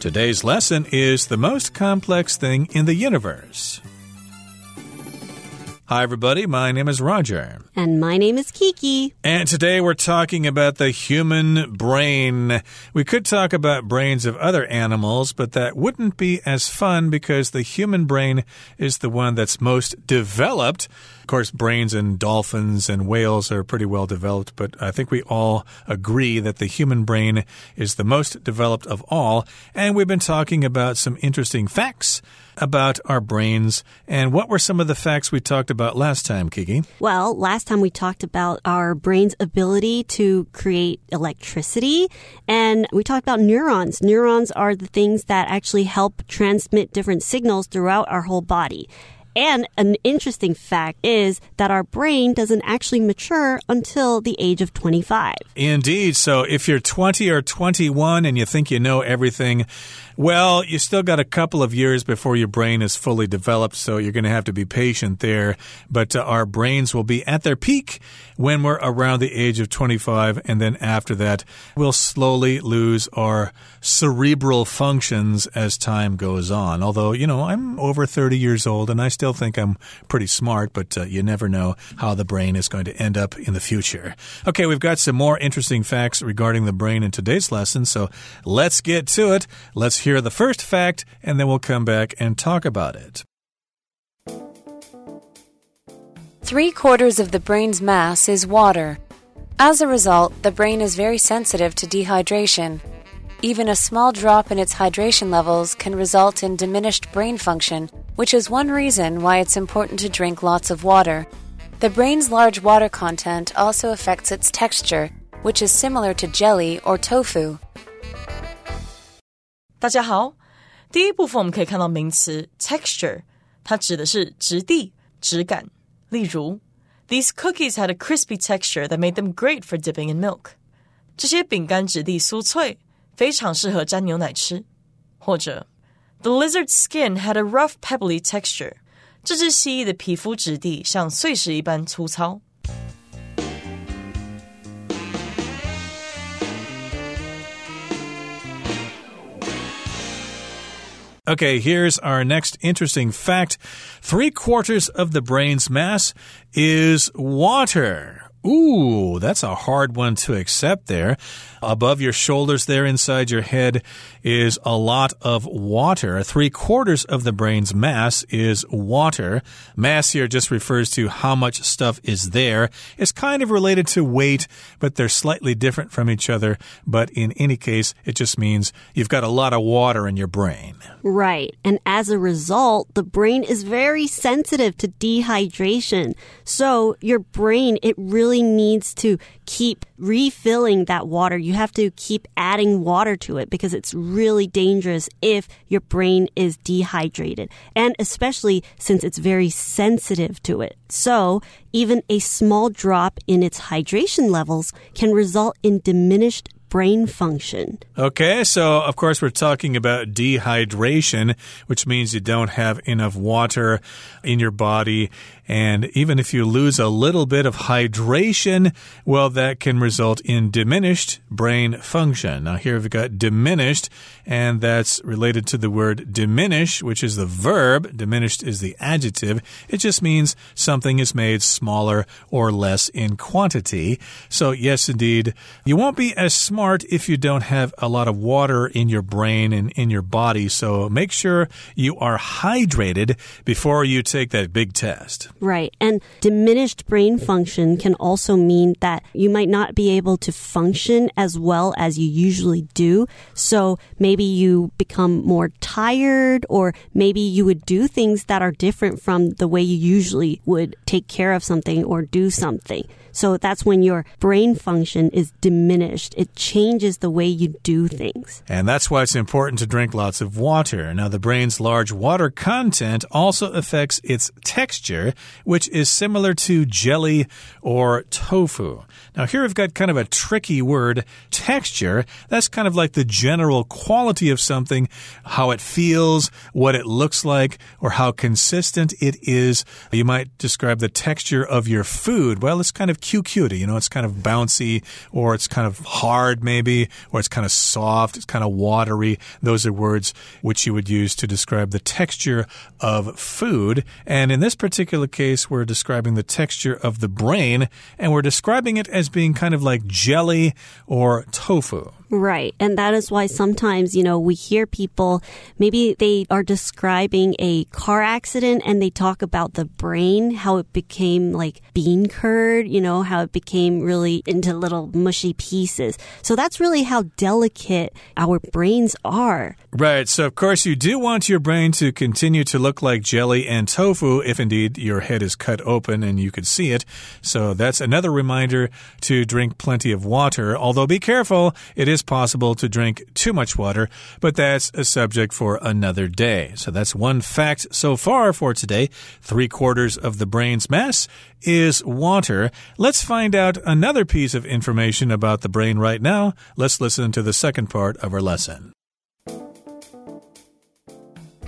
Today's lesson is the most complex thing in the universe. Hi, everybody. My name is Roger. And my name is Kiki. And today we're talking about the human brain. We could talk about brains of other animals, but that wouldn't be as fun because the human brain is the one that's most developed. Of course, brains in dolphins and whales are pretty well developed, but I think we all agree that the human brain is the most developed of all. And we've been talking about some interesting facts about our brains. And what were some of the facts we talked about last time, Kiki? Well, last time we talked about our brain's ability to create electricity, and we talked about neurons. Neurons are the things that actually help transmit different signals throughout our whole body. And an interesting fact is that our brain doesn't actually mature until the age of 25. Indeed. So if you're 20 or 21 and you think you know everything, well, you still got a couple of years before your brain is fully developed, so you're going to have to be patient there. But uh, our brains will be at their peak when we're around the age of 25, and then after that, we'll slowly lose our cerebral functions as time goes on. Although, you know, I'm over 30 years old and I still think I'm pretty smart, but uh, you never know how the brain is going to end up in the future. Okay, we've got some more interesting facts regarding the brain in today's lesson, so let's get to it. Let's hear the first fact, and then we'll come back and talk about it. Three quarters of the brain's mass is water. As a result, the brain is very sensitive to dehydration. Even a small drop in its hydration levels can result in diminished brain function, which is one reason why it's important to drink lots of water. The brain's large water content also affects its texture, which is similar to jelly or tofu. 大家好，第一部分我们可以看到名词 texture，它指的是质地、质感。例如，These cookies had a crispy texture that made them great for dipping in milk。这些饼干质地酥脆，非常适合沾牛奶吃。或者，The lizard's skin had a rough, pebbly texture。这只蜥蜴的皮肤质地像碎石一般粗糙。 Okay, here's our next interesting fact. Three quarters of the brain's mass is water. Ooh, that's a hard one to accept there. Above your shoulders, there inside your head, is a lot of water. Three quarters of the brain's mass is water. Mass here just refers to how much stuff is there. It's kind of related to weight, but they're slightly different from each other. But in any case, it just means you've got a lot of water in your brain. Right. And as a result, the brain is very sensitive to dehydration. So your brain, it really needs to keep refilling that water. You have to keep adding water to it because it's really dangerous if your brain is dehydrated. And especially since it's very sensitive to it. So even a small drop in its hydration levels can result in diminished brain function. Okay, so of course we're talking about dehydration, which means you don't have enough water in your body. And even if you lose a little bit of hydration, well, that can result in diminished brain function. Now, here we've got diminished, and that's related to the word diminish, which is the verb. Diminished is the adjective. It just means something is made smaller or less in quantity. So, yes, indeed, you won't be as smart if you don't have a lot of water in your brain and in your body. So, make sure you are hydrated before you take that big test. Right. And diminished brain function can also mean that you might not be able to function as well as you usually do. So maybe you become more tired or maybe you would do things that are different from the way you usually would take care of something or do something. So that's when your brain function is diminished. It changes the way you do things. And that's why it's important to drink lots of water. Now, the brain's large water content also affects its texture, which is similar to jelly or tofu. Now, here we've got kind of a tricky word, texture. That's kind of like the general quality of something, how it feels, what it looks like, or how consistent it is. You might describe the texture of your food. Well, it's kind of QQ You know, it's kind of bouncy or it's kind of hard maybe or it's kind of soft, it's kind of watery. Those are words which you would use to describe the texture of food. And in this particular case, we're describing the texture of the brain and we're describing it as being kind of like jelly or tofu. Right. And that is why sometimes, you know, we hear people, maybe they are describing a car accident and they talk about the brain, how it became like bean curd, you know, how it became really into little mushy pieces. So that's really how delicate our brains are. Right. So, of course, you do want your brain to continue to look like jelly and tofu if indeed your head is cut open and you could see it. So, that's another reminder to drink plenty of water. Although, be careful, it is possible to drink too much water, but that's a subject for another day. So, that's one fact so far for today. Three quarters of the brain's mass is water. Let's find out another piece of information about the brain right now. Let's listen to the second part of our lesson.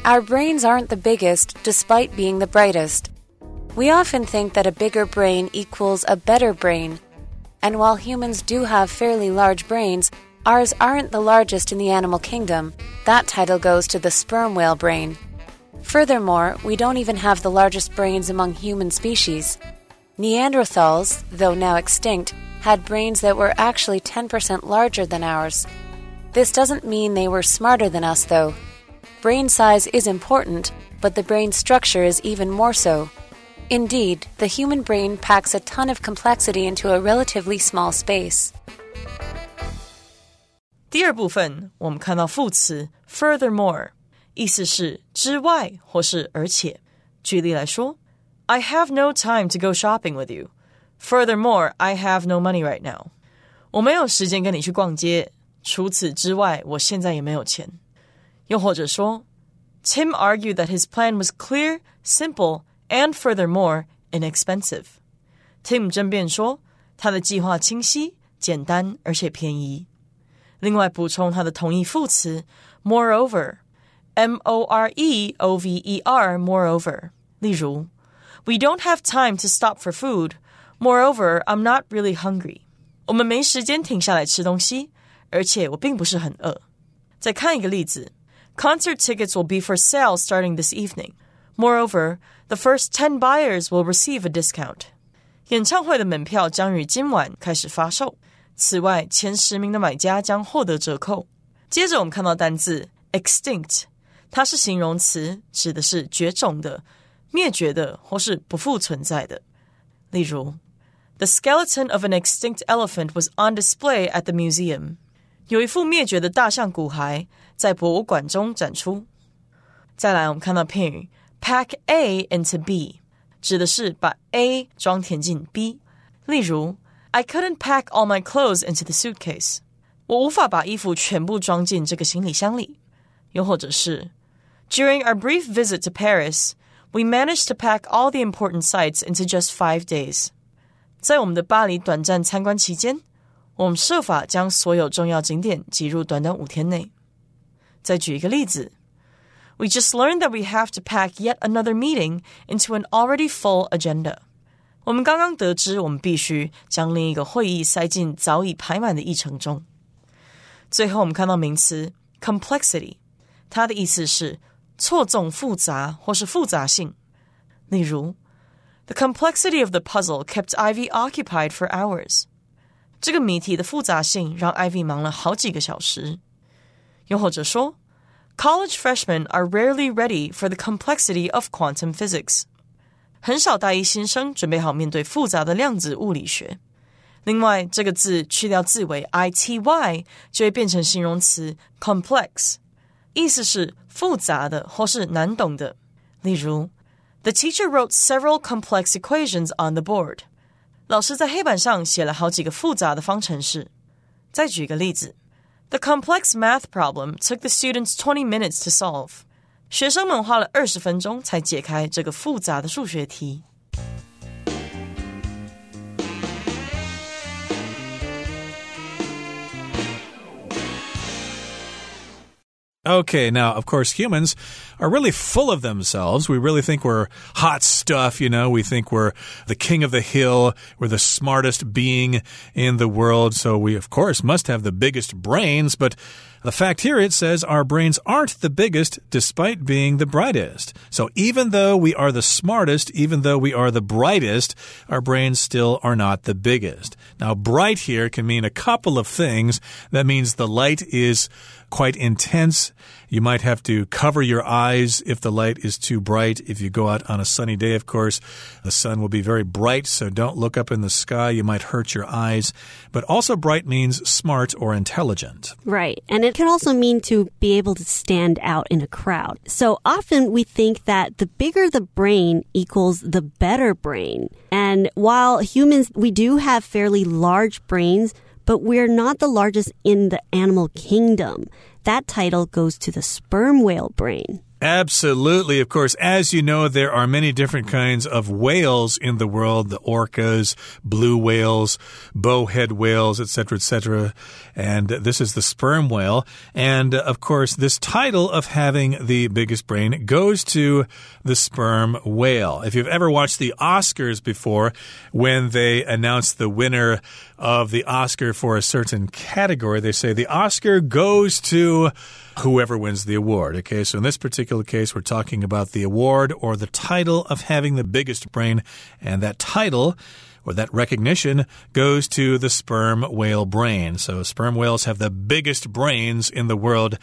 Our brains aren't the biggest despite being the brightest. We often think that a bigger brain equals a better brain. And while humans do have fairly large brains, ours aren't the largest in the animal kingdom. That title goes to the sperm whale brain. Furthermore, we don't even have the largest brains among human species. Neanderthals, though now extinct, had brains that were actually 10% larger than ours. This doesn't mean they were smarter than us, though. Brain size is important, but the brain structure is even more so. Indeed, the human brain packs a ton of complexity into a relatively small space. 第二部分，我们看到副词 furthermore，意思是之外或是而且。举例来说，I have no time to go shopping with you. Furthermore, I have no money right now. 我没有时间跟你去逛街。除此之外，我现在也没有钱。又或者说，Tim argued that his plan was clear, simple, and furthermore inexpensive. Tim 争辩说，他的计划清晰、简单而且便宜。 另外补充他的同义副词 moreover，m o r e o v e r moreover。例如，We don't have time to stop for food. Moreover, I'm not really hungry. 我们没时间停下来吃东西，而且我并不是很饿。再看一个例子。Concert tickets will be for sale starting this evening. Moreover, the first 10 buyers will receive a discount. 演唱会的门票将于今晚开始发售。 此外，前十名的买家将获得折扣。接着，我们看到单字 extinct，它是形容词，指的是绝种的、灭绝的或是不复存在的。例如，The skeleton of an extinct elephant was on display at the museum. 有一副灭绝的大象骨骸在博物馆中展出。再来，我们看到片语 pack A into B，指的是把 A 装填进 B。例如 ，I couldn't pack all my clothes into the suitcase。我无法把衣服全部装进这个行李箱里。又或者是，During our brief visit to Paris, we managed to pack all the important sites into just five days。在我们的巴黎短暂参观期间，我们设法将所有重要景点挤入短短五天内。再举一个例子，We just learned that we have to pack yet another meeting into an already full agenda。 我们刚刚得知，我们必须将另一个会议塞进早已排满的议程中。最后，我们看到名词 complexity，它的意思是错综复杂或是复杂性。例如，The complexity of the puzzle kept Ivy occupied for hours。这个谜题的复杂性让 Ivy 忙了好几个小时。又或者说，College freshmen are rarely ready for the complexity of quantum physics。 很少大一新生准备好面对复杂的量子物理学。另外，这个字去掉字尾 i t y，就会变成形容词 complex，意思是复杂的或是难懂的。例如，The teacher wrote several complex equations on the board。老师在黑板上写了好几个复杂的方程式。再举个例子。The complex math problem took the students 20 minutes to solve. 学生们花了二十分钟才解开这个复杂的数学题。 Okay, now, of course, humans are really full of themselves. We really think we're hot stuff, you know. We think we're the king of the hill. We're the smartest being in the world. So we, of course, must have the biggest brains, but the fact here it says our brains aren't the biggest despite being the brightest. So even though we are the smartest, even though we are the brightest, our brains still are not the biggest. Now, bright here can mean a couple of things. That means the light is quite intense. You might have to cover your eyes if the light is too bright. If you go out on a sunny day, of course, the sun will be very bright, so don't look up in the sky. You might hurt your eyes. But also, bright means smart or intelligent. Right. And it can also mean to be able to stand out in a crowd. So often we think that the bigger the brain equals the better brain. And while humans, we do have fairly large brains, but we're not the largest in the animal kingdom. That title goes to the sperm whale brain. Absolutely. Of course, as you know, there are many different kinds of whales in the world the orcas, blue whales, bowhead whales, etc., etc. And this is the sperm whale. And uh, of course, this title of having the biggest brain goes to the sperm whale. If you've ever watched the Oscars before, when they announce the winner of the Oscar for a certain category, they say the Oscar goes to whoever wins the award. Okay, so in this particular case, we're talking about the award or the title of having the biggest brain, and that title or that recognition goes to the sperm whale brain. So sperm whales have the biggest brains in the world.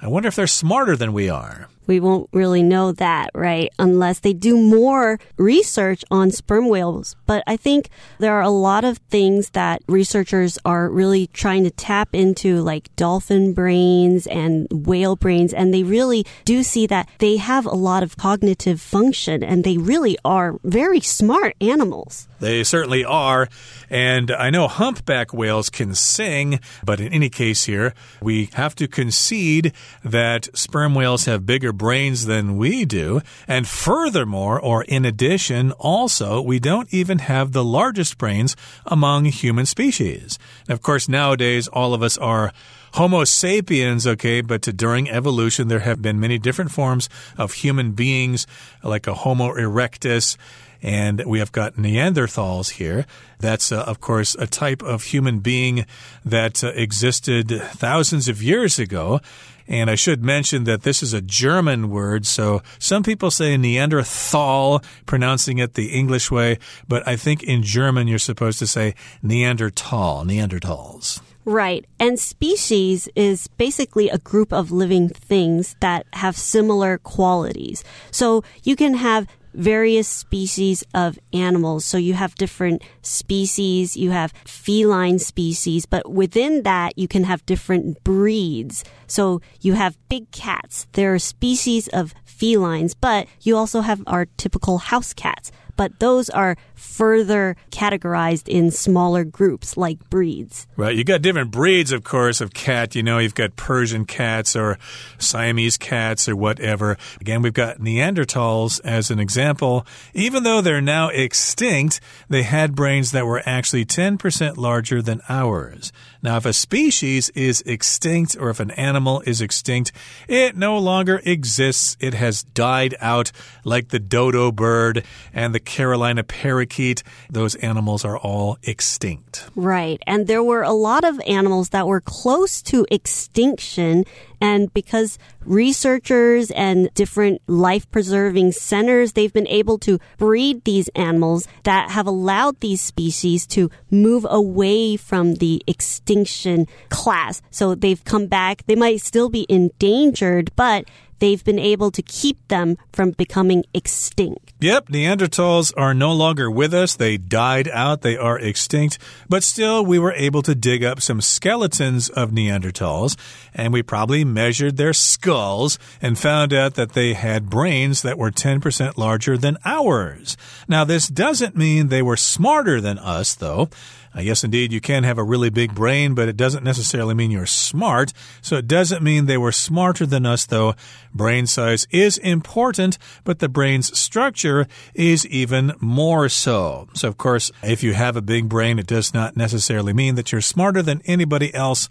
I wonder if they're smarter than we are we won't really know that, right? Unless they do more research on sperm whales. But I think there are a lot of things that researchers are really trying to tap into, like dolphin brains and whale brains. And they really do see that they have a lot of cognitive function and they really are very smart animals. They certainly are. And I know humpback whales can sing, but in any case here, we have to concede that sperm whales have bigger brains than we do. And furthermore, or in addition, also, we don't even have the largest brains among human species. And of course, nowadays, all of us are Homo sapiens, okay, but during evolution, there have been many different forms of human beings, like a Homo erectus and we have got Neanderthals here. That's, uh, of course, a type of human being that uh, existed thousands of years ago. And I should mention that this is a German word, so some people say Neanderthal, pronouncing it the English way, but I think in German you're supposed to say Neanderthal, Neanderthals. Right. And species is basically a group of living things that have similar qualities. So you can have various species of animals. So you have different species, you have feline species, but within that you can have different breeds. So you have big cats. There are species of felines, but you also have our typical house cats but those are further categorized in smaller groups like breeds. Right. you've got different breeds, of course, of cat. You know, you've got Persian cats or Siamese cats or whatever. Again, we've got Neanderthals as an example. Even though they're now extinct, they had brains that were actually 10% larger than ours. Now, if a species is extinct or if an animal is extinct, it no longer exists. It has died out like the dodo bird and the Carolina parakeet. Those animals are all extinct. Right. And there were a lot of animals that were close to extinction and because researchers and different life preserving centers, they've been able to breed these animals that have allowed these species to move away from the extinction class. So they've come back. They might still be endangered, but they've been able to keep them from becoming extinct. Yep, Neanderthals are no longer with us. They died out, they are extinct. But still, we were able to dig up some skeletons of Neanderthals, and we probably measured their skulls and found out that they had brains that were 10% larger than ours. Now, this doesn't mean they were smarter than us, though. Uh, yes, indeed, you can have a really big brain, but it doesn't necessarily mean you're smart. So it doesn't mean they were smarter than us, though. Brain size is important, but the brain's structure is even more so. So, of course, if you have a big brain, it does not necessarily mean that you're smarter than anybody else.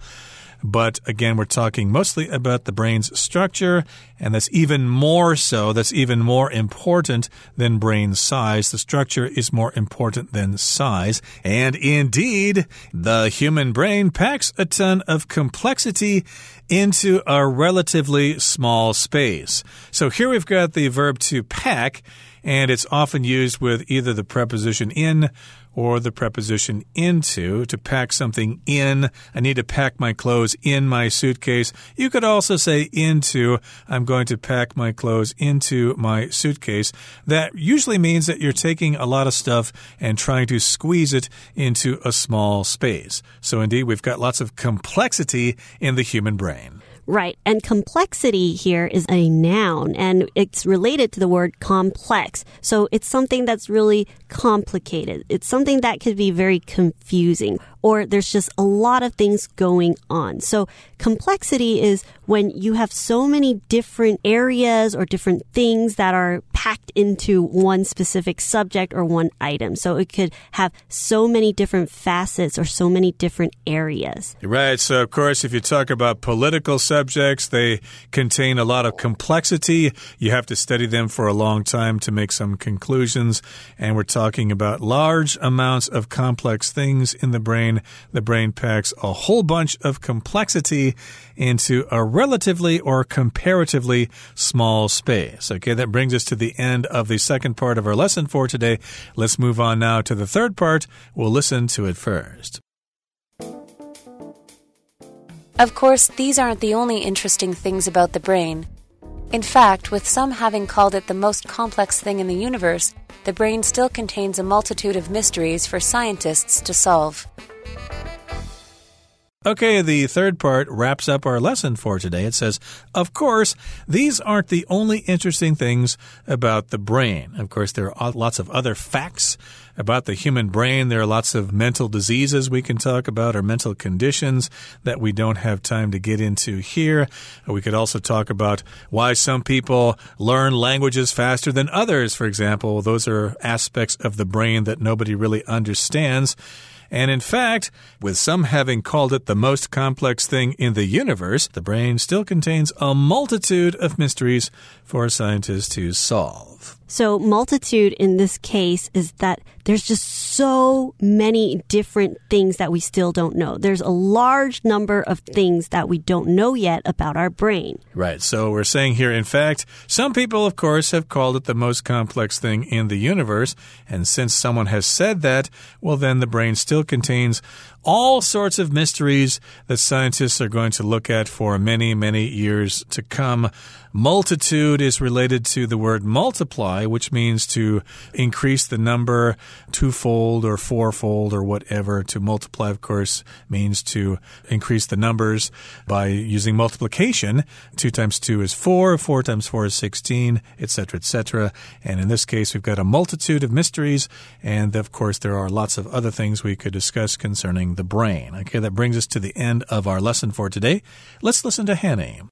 But again, we're talking mostly about the brain's structure, and that's even more so, that's even more important than brain size. The structure is more important than size. And indeed, the human brain packs a ton of complexity into a relatively small space. So here we've got the verb to pack, and it's often used with either the preposition in or the preposition into to pack something in. I need to pack my clothes in my suitcase. You could also say into. I'm going to pack my clothes into my suitcase. That usually means that you're taking a lot of stuff and trying to squeeze it into a small space. So, indeed, we've got lots of complexity in the human brain. Right. And complexity here is a noun and it's related to the word complex. So it's something that's really complicated. It's something that could be very confusing or there's just a lot of things going on. So complexity is when you have so many different areas or different things that are packed into one specific subject or one item. So it could have so many different facets or so many different areas. Right. So, of course, if you talk about political subjects, they contain a lot of complexity. You have to study them for a long time to make some conclusions. And we're talking about large amounts of complex things in the brain. The brain packs a whole bunch of complexity into a relatively or comparatively small space. Okay, that brings us to the end of the second part of our lesson for today. Let's move on now to the third part. We'll listen to it first. Of course, these aren't the only interesting things about the brain. In fact, with some having called it the most complex thing in the universe, the brain still contains a multitude of mysteries for scientists to solve. Okay, the third part wraps up our lesson for today. It says, Of course, these aren't the only interesting things about the brain. Of course, there are lots of other facts about the human brain. There are lots of mental diseases we can talk about or mental conditions that we don't have time to get into here. We could also talk about why some people learn languages faster than others, for example. Those are aspects of the brain that nobody really understands. And in fact, with some having called it the most complex thing in the universe, the brain still contains a multitude of mysteries for scientists to solve. So, multitude in this case is that there's just so many different things that we still don't know. There's a large number of things that we don't know yet about our brain. Right. So, we're saying here, in fact, some people, of course, have called it the most complex thing in the universe. And since someone has said that, well, then the brain still contains all sorts of mysteries that scientists are going to look at for many, many years to come. Multitude is related to the word multiply, which means to increase the number twofold or fourfold or whatever. To multiply, of course, means to increase the numbers by using multiplication. Two times two is four, four times four is 16, etc., etc. And in this case, we've got a multitude of mysteries. And of course, there are lots of other things we could discuss concerning the brain. Okay, that brings us to the end of our lesson for today. Let's listen to Hannah.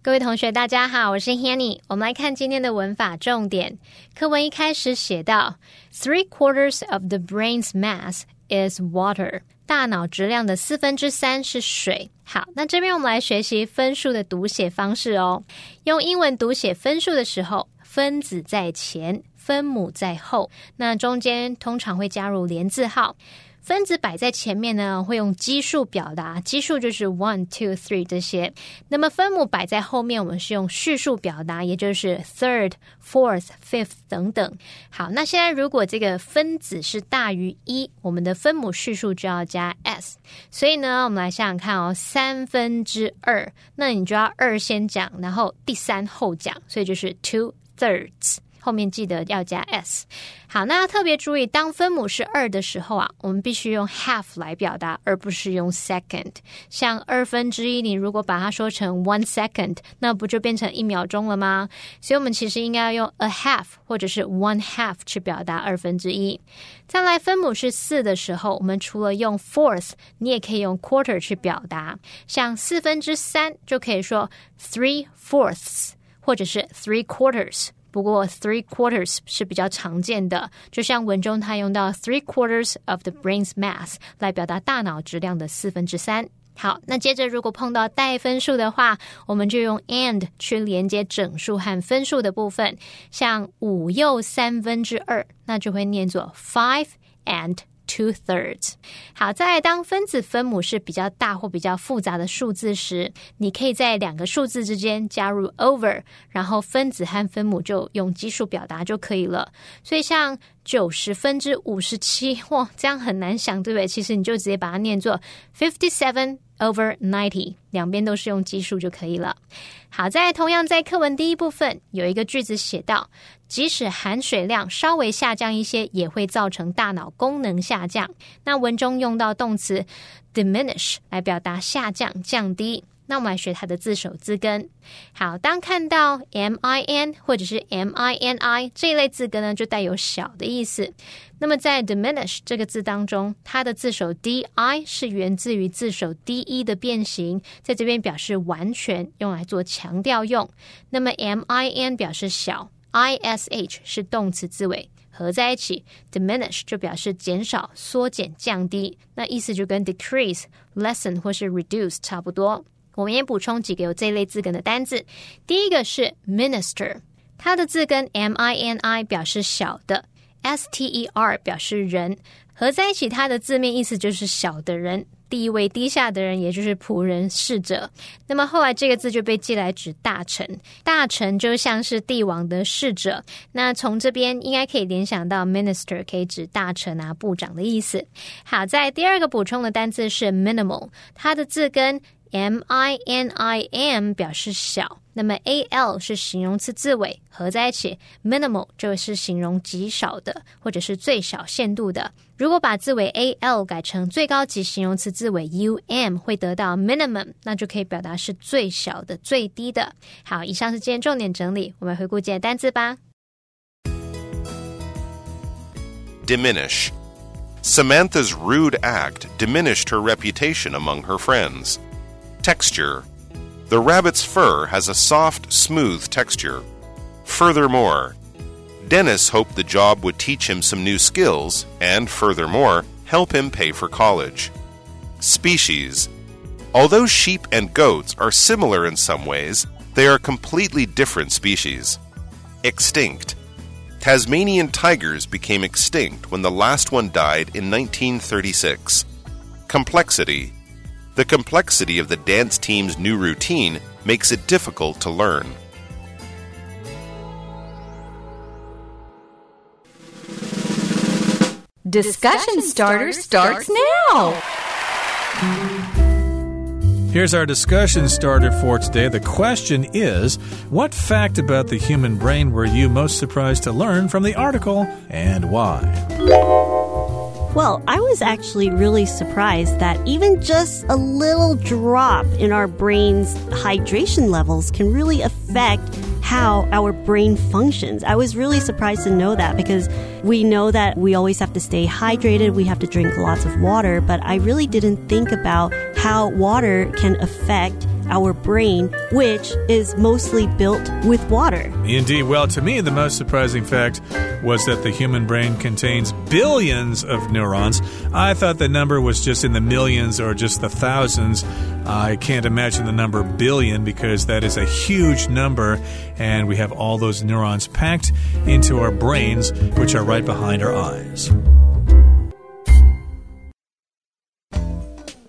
各位同学，大家好，我是 Hanny。我们来看今天的文法重点。课文一开始写到，three quarters of the brain's mass is water。大脑质量的四分之三是水。好，那这边我们来学习分数的读写方式哦。用英文读写分数的时候，分子在前，分母在后，那中间通常会加入连字号。分子摆在前面呢，会用基数表达，基数就是 one、two、three 这些。那么分母摆在后面，我们是用序数表达，也就是 third、fourth、fifth 等等。好，那现在如果这个分子是大于一，我们的分母序数就要加 s。所以呢，我们来想想看哦，三分之二，那你就要二先讲，然后第三后讲，所以就是 two thirds。后面记得要加 s。好，那要特别注意，当分母是二的时候啊，我们必须用 half 来表达，而不是用 second。像二分之一，你如果把它说成 one second，那不就变成一秒钟了吗？所以，我们其实应该要用 a half 或者是 one half 去表达二分之一。再来，分母是四的时候，我们除了用 fourth，你也可以用 quarter 去表达。像四分之三就可以说 three fourths，或者是 three quarters。不过 three quarters 是比较常见的，就像文中它用到 three quarters of the brain's mass 来表达大脑质量的四分之三。好，那接着如果碰到带分数的话，我们就用 and 去连接整数和分数的部分，像五又三分之二，那就会念作 five and。Two thirds。好，在当分子分母是比较大或比较复杂的数字时，你可以在两个数字之间加入 over，然后分子和分母就用基数表达就可以了。所以像九十分之五十七，哇，这样很难想，对不对？其实你就直接把它念作 fifty seven over ninety，两边都是用基数就可以了。好在同样在课文第一部分有一个句子写到。即使含水量稍微下降一些，也会造成大脑功能下降。那文中用到动词 diminish 来表达下降、降低。那我们来学它的字首字根。好，当看到 m i n 或者是 m i n i 这一类字根呢，就带有小的意思。那么在 diminish 这个字当中，它的字首 d i 是源自于字首 d e 的变形，在这边表示完全，用来做强调用。那么 m i n 表示小。ish 是动词字尾，合在一起，diminish 就表示减少、缩减、降低，那意思就跟 decrease、lessen 或是 reduce 差不多。我们也补充几个有这类字根的单字。第一个是 minister，它的字根 m i n i 表示小的，s t e r 表示人，合在一起，它的字面意思就是小的人。地位低下的人，也就是仆人、侍者。那么后来这个字就被记来指大臣，大臣就像是帝王的侍者。那从这边应该可以联想到 minister 可以指大臣啊、部长的意思。好在第二个补充的单字是 minimal，它的字根。M I N I M 表示小，那么 A L 是形容词字尾，合在一起，minimal 就是形容极少的，或者是最小限度的。如果把字尾 A L 改成最高级形容词字尾 U M，会得到 minimum，那就可以表达是最小的、最低的。好，以上是今天重点整理，我们回顾今天单词吧。Diminish. Samantha's rude act diminished her reputation among her friends. Texture The rabbit's fur has a soft, smooth texture. Furthermore, Dennis hoped the job would teach him some new skills and, furthermore, help him pay for college. Species Although sheep and goats are similar in some ways, they are completely different species. Extinct Tasmanian tigers became extinct when the last one died in 1936. Complexity the complexity of the dance team's new routine makes it difficult to learn. Discussion starter starts now. Here's our discussion starter for today. The question is What fact about the human brain were you most surprised to learn from the article and why? Well, I was actually really surprised that even just a little drop in our brain's hydration levels can really affect how our brain functions. I was really surprised to know that because we know that we always have to stay hydrated, we have to drink lots of water, but I really didn't think about how water can affect our brain, which is mostly built with water. Indeed. Well, to me, the most surprising fact was that the human brain contains billions of neurons. I thought the number was just in the millions or just the thousands. I can't imagine the number billion because that is a huge number, and we have all those neurons packed into our brains, which are right behind our eyes.